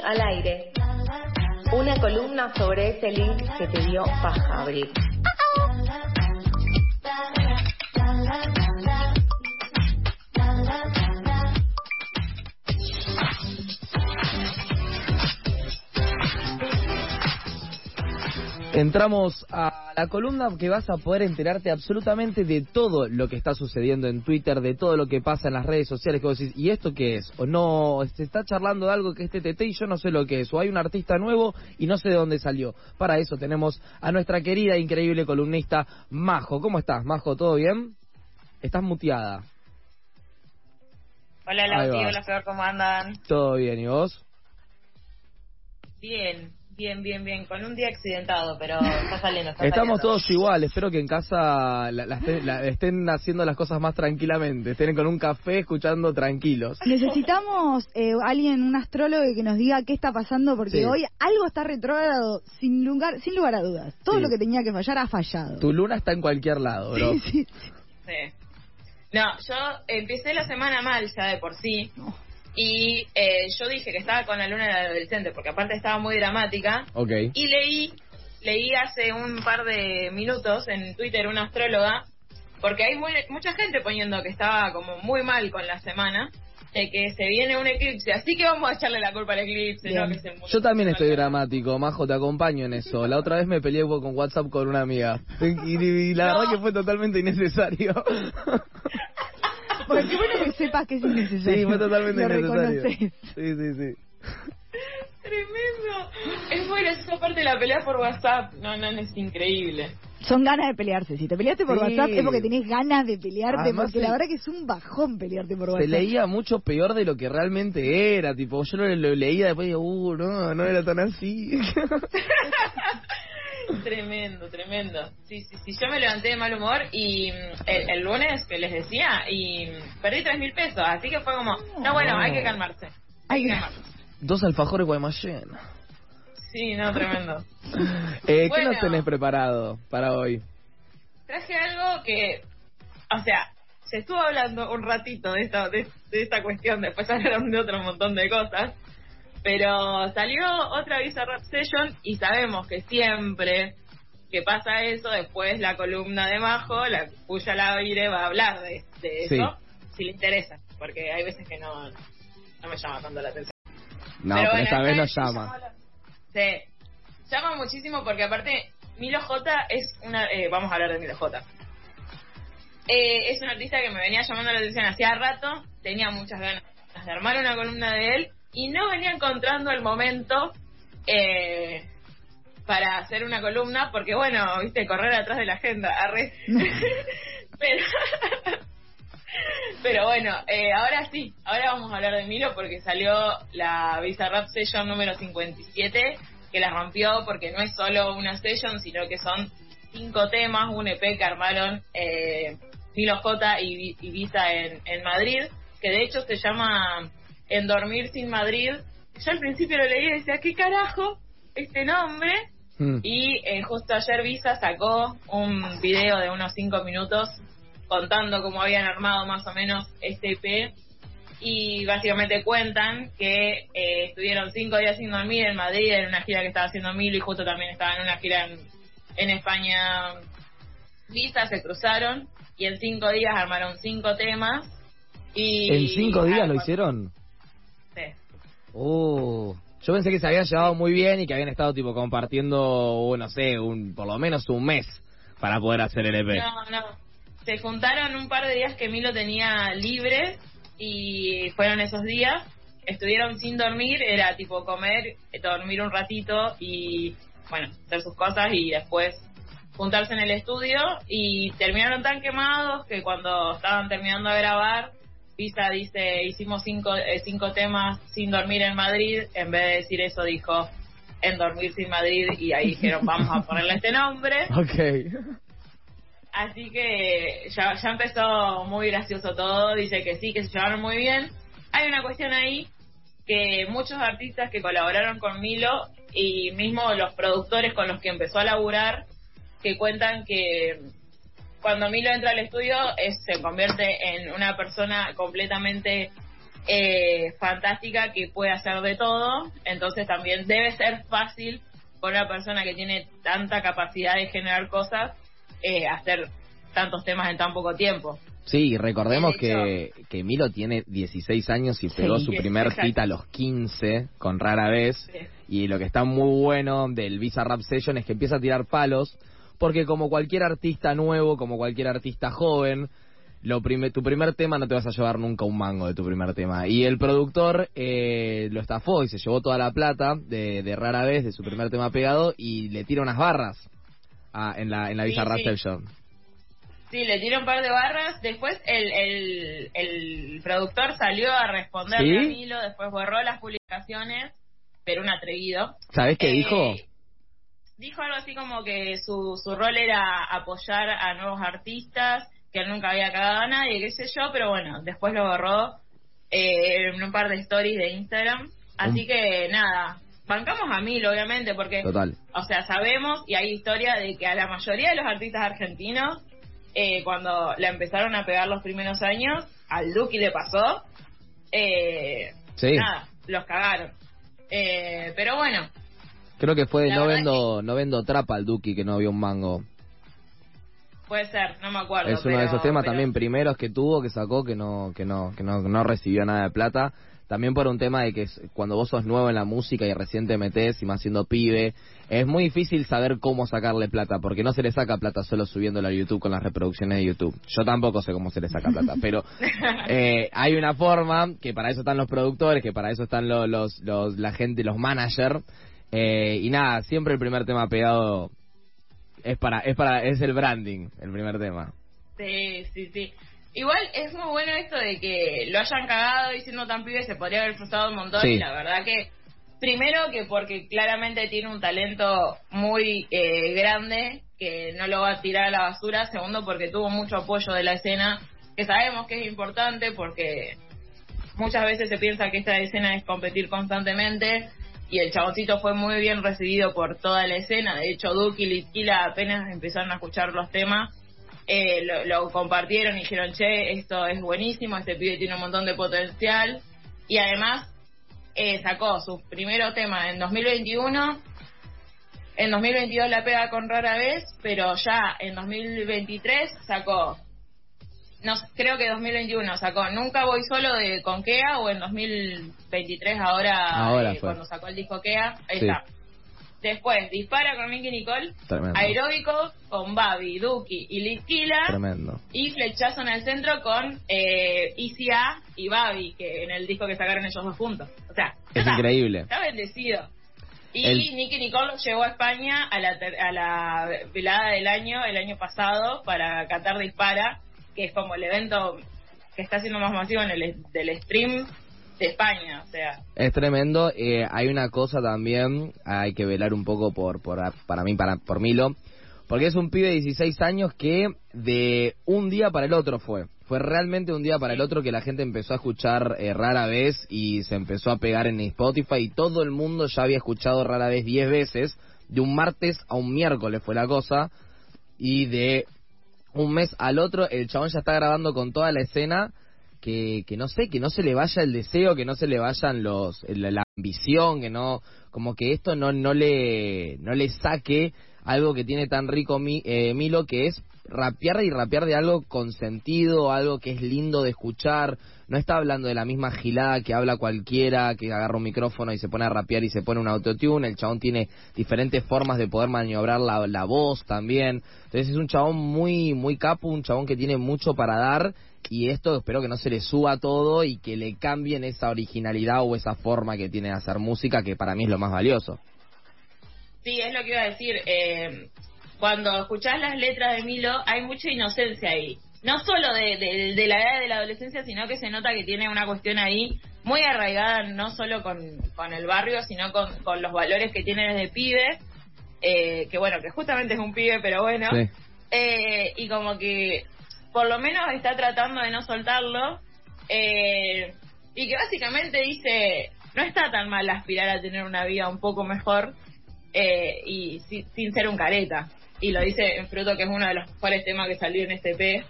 Al aire. Una columna sobre ese link que te dio paja abrir. Entramos a la columna que vas a poder enterarte absolutamente de todo lo que está sucediendo en Twitter, de todo lo que pasa en las redes sociales que vos decís, ¿y esto qué es? O no, se está charlando de algo que es TTT y yo no sé lo que es, o hay un artista nuevo y no sé de dónde salió. Para eso tenemos a nuestra querida e increíble columnista Majo. ¿Cómo estás, Majo? ¿Todo bien? Estás muteada. Hola, Lauti, hola, Flor, ¿cómo andan? ¿Todo bien? ¿Y vos? Bien, bien, bien, bien, con un día accidentado, pero está saliendo, está Estamos saliendo. todos igual, espero que en casa la- la estén, la- estén haciendo las cosas más tranquilamente, estén con un café escuchando tranquilos. Necesitamos eh, alguien, un astrólogo que nos diga qué está pasando porque Sí. hoy algo está retrógrado sin lugar, sin lugar a dudas. Todo Sí. lo que tenía que fallar ha fallado. Tu luna está en cualquier lado, bro. Sí, sí. Sí. No, yo empecé la semana mal ya de por sí. Y eh, yo dije que estaba con la luna del adolescente, porque aparte estaba muy dramática. Ok. Y leí, leí hace un par de minutos en Twitter una astróloga, porque hay muy- mucha gente poniendo que estaba como muy mal con la semana, de que se viene un eclipse, así que vamos a echarle la culpa al eclipse. ¿no? Que se Yo también estoy dramático, Majo, te acompaño en eso. La otra vez me peleé con WhatsApp con una amiga. Y, y la No. verdad que fue totalmente innecesario. Porque qué bueno que sepas que es innecesario. Sí, fue totalmente Lo innecesario. reconoces. Sí, sí, sí. Tremendo. Es muy graciosa parte de la pelea por WhatsApp. No, no, no, es increíble. Son ganas de pelearse. Si te peleaste por Sí. WhatsApp es porque tenés ganas de pelearte, Además, porque se- la verdad que es un bajón pelearte por Se WhatsApp. leía mucho peor de lo que realmente era. Tipo, yo lo, lo leía después y digo, uh, no, no era tan así. Tremendo, tremendo. Sí, sí, sí. Yo me levanté de mal humor y mm, el, el lunes, que les decía, y mm, perdí tres mil pesos. Así que fue como, no, bueno, hay que calmarse. Hay que calmarse. Dos alfajores Guaymallén. Sí, no, tremendo. Eh, ¿Qué Bueno. nos tenés preparado para hoy? Traje algo que, o sea, se estuvo hablando un ratito de esta, de, de esta cuestión, después hablaron de otro montón de cosas, pero salió otra Visa Rap Session y sabemos que siempre que pasa eso, después la columna de Majo, la cuya la aire va a hablar de, de Sí. eso, si le interesa, porque hay veces que no, no me llama tanto la atención. No, pero, bueno, esta vez sí llama. Sí, llama muchísimo porque aparte Milo J es una... eh, vamos a hablar de Milo J. Eh, es un artista que me venía llamando la atención hacía rato, tenía muchas ganas de armar una columna de él y no venía encontrando el momento eh, para hacer una columna porque bueno, viste, correr atrás de la agenda, arre. pero, pero bueno, eh, ahora sí, ahora vamos a hablar de Milo porque salió la Visa Rap Session número 57 que la rompió porque no es solo una session, sino que son cinco temas, un EP que armaron eh, Milo J y, y Visa en, en Madrid, que de hecho se llama En Dormir Sin Madrid. Yo al principio lo leí y decía, ¿qué carajo este nombre? Hmm. Y eh, justo ayer Visa sacó un video de unos 5 minutos contando cómo habían armado más o menos este EP y básicamente cuentan que eh, estuvieron cinco días sin dormir en Madrid en una gira que estaba haciendo Milo y justo también estaba en una gira en, en España Visa, se cruzaron y en cinco días armaron cinco temas y ¿En cinco días lo hicieron? Uh, yo pensé que se habían llevado muy bien y que habían estado tipo compartiendo, uh, no sé, un, por lo menos un mes para poder hacer el EP. No, no. Se juntaron un par de días que Milo tenía libre y fueron esos días. Estuvieron sin dormir, era tipo comer, dormir un ratito y, bueno, hacer sus cosas y después juntarse en el estudio y terminaron tan quemados que cuando estaban terminando de grabar, Pisa dice, hicimos cinco, eh, cinco temas sin dormir en Madrid, en vez de decir eso dijo, en dormir sin Madrid y ahí dijeron, vamos a ponerle este nombre. Ok. Así que ya, ya empezó muy gracioso todo, dice que sí, que se llevaron muy bien. Hay una cuestión ahí que muchos artistas que colaboraron con Milo y mismo los productores con los que empezó a laburar, que cuentan que cuando Milo entra al estudio es, se convierte en una persona completamente eh, fantástica que puede hacer de todo, entonces también debe ser fácil para una persona que tiene tanta capacidad de generar cosas eh, hacer tantos temas en tan poco tiempo. Sí, recordemos que, que Milo tiene 16 años y pegó Sí. su primer Exacto. hit a los 15 con Rara Vez. Sí. Y lo que está muy bueno del Visa Rap Session es que empieza a tirar palos, porque como cualquier artista nuevo, como cualquier artista joven, lo prime- tu primer tema no te vas a llevar nunca un mango de tu primer tema. Y el productor eh, lo estafó y se llevó toda la plata de, de Rara Vez, de su primer tema pegado, y le tira unas barras a- en la, en la Sí, Visa sí. Session. Sí, le tiró un par de barras. Después el, el, el productor salió a responderle ¿Sí? a Milo, después borró las publicaciones, pero un atrevido. ¿Sabés qué Eh, dijo? Dijo algo así como que su, su rol era apoyar a nuevos artistas, que él nunca había cagado a nadie, qué sé yo, pero bueno, después lo borró eh, en un par de stories de Instagram. Así Mm. que nada, bancamos a Milo, obviamente, porque Total. o sea, sabemos y hay historia de que a la mayoría de los artistas argentinos, eh, cuando la empezaron a pegar los primeros años, al Duki le pasó, eh, Sí. nada, los cagaron. Eh, pero bueno, Creo que fue La no vendo, no vendo trapa al Duki que no vio un mango. puede ser, no me acuerdo. es uno de esos temas pero- también primeros que tuvo, que sacó, que no, que no, que no, no recibió nada de plata. También por un tema de que cuando vos sos nuevo en la música y recién te metés y más siendo pibe, es muy difícil saber cómo sacarle plata, porque no se le saca plata solo subiéndolo a YouTube con las reproducciones de YouTube. Yo tampoco sé cómo se le saca plata, pero eh, hay una forma, que para eso están los productores, que para eso están los, los, los- la gente, los managers, eh, y nada, siempre el primer tema pegado es para, es para, es el branding, el primer tema. Sí, sí, sí. Igual es muy bueno esto de que lo hayan cagado y siendo tan pibe se podría haber frustrado un montón Sí. y la verdad que primero que porque claramente tiene un talento muy eh, grande que no lo va a tirar a la basura, segundo porque tuvo mucho apoyo de la escena que sabemos que es importante porque muchas veces se piensa que esta escena es competir constantemente y el chaboncito fue muy bien recibido por toda la escena. De hecho, Duki y Litquila apenas empezaron a escuchar los temas, eh, lo, compartieron y dijeron, che, esto es buenísimo, este pibe tiene un montón de potencial. Y además eh, sacó sus primeros temas en 2021. En 2022 la pega con rara vez, pero ya en 2023 sacó no creo que 2021 sacó Nunca voy solo de con Kea o en 2023 ahora, Ahora eh, cuando sacó el disco Kea, ahí Sí. está. Después Dispara con Nicky Nicole, Tremendo. Aeróbico con Babi, Duki y Litquila Tremendo. y Flechazo en el centro con eh, Easy A y Babi, que en el disco que sacaron ellos dos juntos. O sea, Es está, increíble. está bendecido. Y El- Nicky Nicole lo llevó a España a la, ter- a la velada del año, el año pasado, para Qatar Dispara, que es como el evento que está siendo más masivo en el del stream de España. O sea, Es tremendo. eh, hay una cosa también, hay que velar un poco por, por para mí, para por Milo, porque es un pibe de 16 años que de un día para el otro fue. Fue realmente un día para el otro que la gente empezó a escuchar eh, rara vez y se empezó a pegar en Spotify y todo el mundo ya había escuchado rara vez 10 veces. De un martes a un miércoles fue la cosa. Y de un mes al otro el chabón ya está grabando con toda la escena que, que no sé, que no se le vaya el deseo, que no se le vayan los la, ambición, que no como que esto no no le no le saque algo que tiene tan rico mi, eh, Milo que es rapear y rapear de algo con sentido, algo que es lindo de escuchar. No está hablando de la misma gilada que habla cualquiera, que agarra un micrófono y se pone a rapear y se pone un autotune. El chabón tiene diferentes formas de poder maniobrar la, voz también. Entonces es un chabón muy, muy capo, un chabón que tiene mucho para dar. Y esto espero que no se le suba todo y que le cambien esa originalidad o esa forma que tiene de hacer música, que para mí es lo más valioso. sí, es lo que iba a decir. Eh, cuando escuchás las letras de Milo, hay mucha inocencia ahí. No solo de, de- de la edad de la adolescencia, sino que se nota que tiene una cuestión ahí muy arraigada, no solo con, con el barrio, sino con, con los valores que tiene desde pibe. eh, que bueno, que justamente es un pibe, pero bueno. Sí. Eh, y como que por lo menos está tratando de no soltarlo. eh, y que básicamente dice, no está tan mal aspirar a tener una vida un poco mejor eh, y si- sin ser un careta. Y lo dice en Fruto, que es uno de los mejores temas que salió en este EP.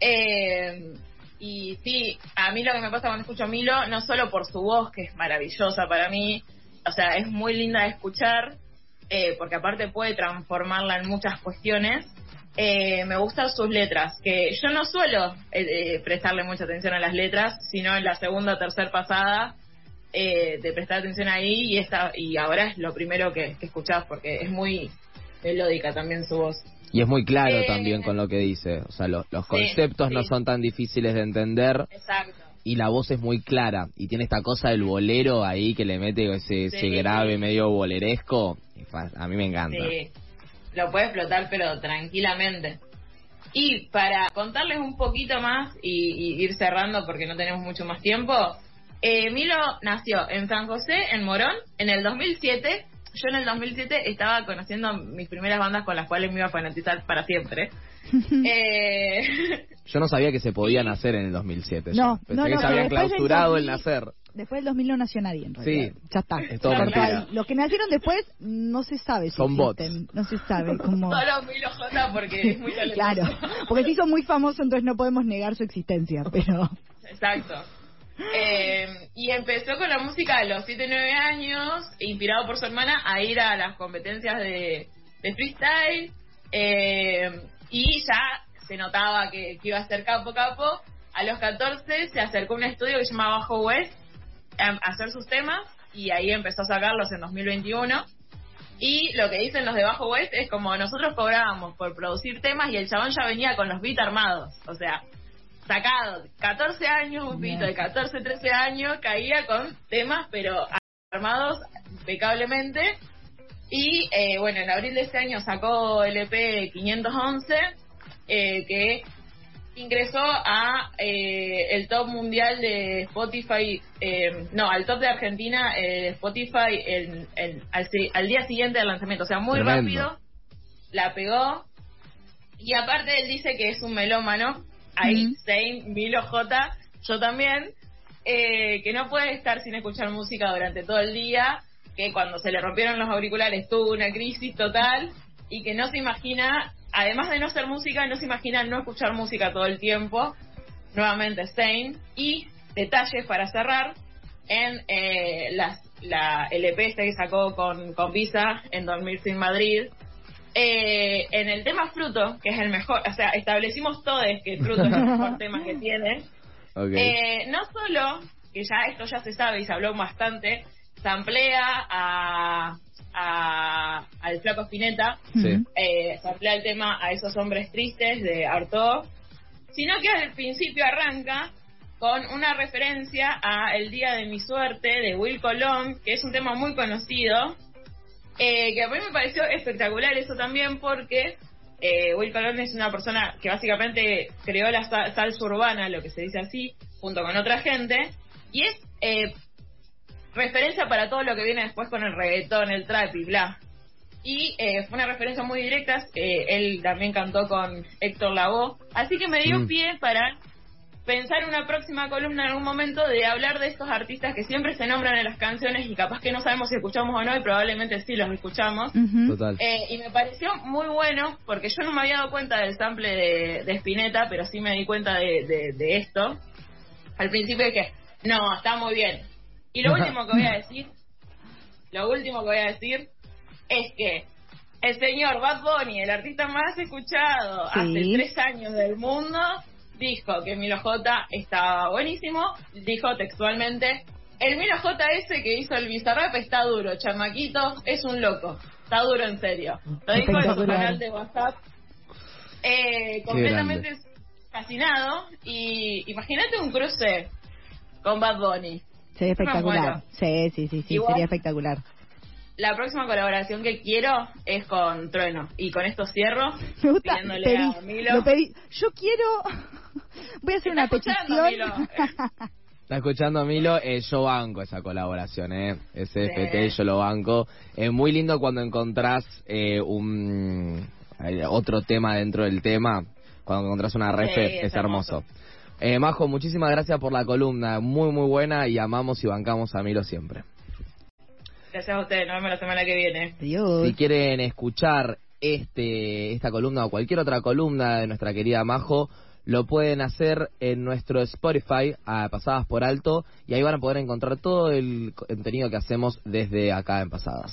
Eh, Y sí, a mí lo que me pasa cuando escucho Milo, no solo por su voz, que es maravillosa para mí, o sea, es muy linda de escuchar, eh, porque aparte puede transformarla en muchas cuestiones. Eh, me gustan sus letras, que yo no suelo eh, prestarle mucha atención a las letras, sino en la segunda o tercera pasada de prestar atención ahí y esta y ahora es lo primero que, que escuchás porque es muy melódica también su voz. Y es muy claro también con lo que dice, o sea, los conceptos no son tan difíciles de entender. Exacto y la voz es muy clara y tiene esta cosa del bolero ahí que le mete ese, ese grave medio boleresco. A mí me encanta. Sí, lo puede explotar pero tranquilamente. Y para contarles un poquito más y, ir cerrando porque no tenemos mucho más tiempo, eh, Milo nació en San José, en Morón, en el 2007. Yo en el 2007 estaba conociendo mis primeras bandas con las cuales me iba a fanatizar para siempre. eh... Yo no sabía que se podían hacer en el 2007. No, Pensé no, que se habían clausurado el nacer. Después del 2000 no nació nadie, en realidad. Sí. Ya está. Es todo mentira. Los que nacieron después no se sabe si Son bots. No se sabe cómo... Solo Milo J porque es muy talentoso. Claro, porque sí son muy famosos, entonces no podemos negar su existencia, pero... Exacto. Eh, y empezó con la música a los 7, 9 años, inspirado por su hermana, a ir a las competencias de, freestyle. Eh, y ya se notaba que, iba a ser capo capo. A los 14 se acercó a un estudio que se llama Bajo West a hacer sus temas y ahí empezó a sacarlos en 2021. Y lo que dicen los de Bajo West es como nosotros cobrábamos por producir temas y el chabón ya venía con los beats armados. O sea, sacado, 14 años, un beat de 14, 13 años, caía con temas, pero armados impecablemente. Y eh, bueno, en abril de este año sacó el EP 511 eh, que ingresó a eh, el top mundial de Spotify, eh, no, al top de Argentina de Spotify el, al, día siguiente del lanzamiento, o sea, muy rápido, la pegó. Y aparte él dice que es un melómano, ahí, same, Milo J, yo también, que no puede estar sin escuchar música durante todo el día, que cuando se le rompieron los auriculares tuvo una crisis total y que no se imagina además de no ser música, no se imagina no escuchar música todo el tiempo. Nuevamente, Stain. Y detalles para cerrar en eh, la LP este que sacó con, con Visa en Dormir sin Madrid. Eh, en el tema Fruto, que es el mejor, o sea, establecimos todos que Fruto es el mejor tema que tiene. Eh, no solo, que ya esto ya se sabe y se habló bastante, se amplía a a, al Flaco Spinetta, eh, se amplía el tema a esos hombres tristes de Artaud, sino que al principio arranca con una referencia a El Día de mi Suerte de Will Colón, que es un tema muy conocido, eh, que a mí me pareció espectacular eso también porque eh, Will Colón es una persona que básicamente creó la salsa urbana, lo que se dice así, junto con otra gente, y es eh, referencia para todo lo que viene después con el reggaetón, el trap y bla. Y eh, fue una referencia muy directa, eh, él también cantó con Héctor Lavoe, así que me dio mm. pie para pensar una próxima columna en algún momento de hablar de estos artistas que siempre se nombran en las canciones y capaz que no sabemos si escuchamos o no y probablemente sí los escuchamos. Total. Eh, y me pareció muy bueno porque yo no me había dado cuenta del sample de, de Spinetta, pero sí me di cuenta de, de, de esto. Al principio dije, no, está muy bien, y lo último que voy a decir, lo último que voy a decir es que el señor Bad Bunny, el artista más escuchado hace tres años del mundo, dijo que Milo J estaba buenísimo, dijo textualmente, el Milo J ese que hizo el Bizarrap está duro, chamaquito, es un loco, está duro en serio. Lo dijo en su canal de WhatsApp, eh, completamente fascinado, y imagínate un cruce con Bad Bunny. Sería espectacular. Sí, sí, sí, sí, sería espectacular. La próxima colaboración que quiero es con Trueno. Y con esto cierro. Me gusta. Lo pedí. Yo quiero. Voy a hacer una petición. Está escuchando a Milo, eh, yo banco esa colaboración, ¿eh? Ese FT, yo lo banco. Es muy lindo cuando encontrás eh, un eh, otro tema dentro del tema. Cuando encontrás una refe, es, hermoso. Eh, Majo, muchísimas gracias por la columna, muy muy buena y amamos y bancamos a Milo siempre. Gracias a ustedes, nos vemos la semana que viene. Si quieren escuchar este esta columna o cualquier otra columna de nuestra querida Majo, lo pueden hacer en nuestro Spotify, a Pasadas por Alto, y ahí van a poder encontrar todo el contenido que hacemos desde acá en Pasadas.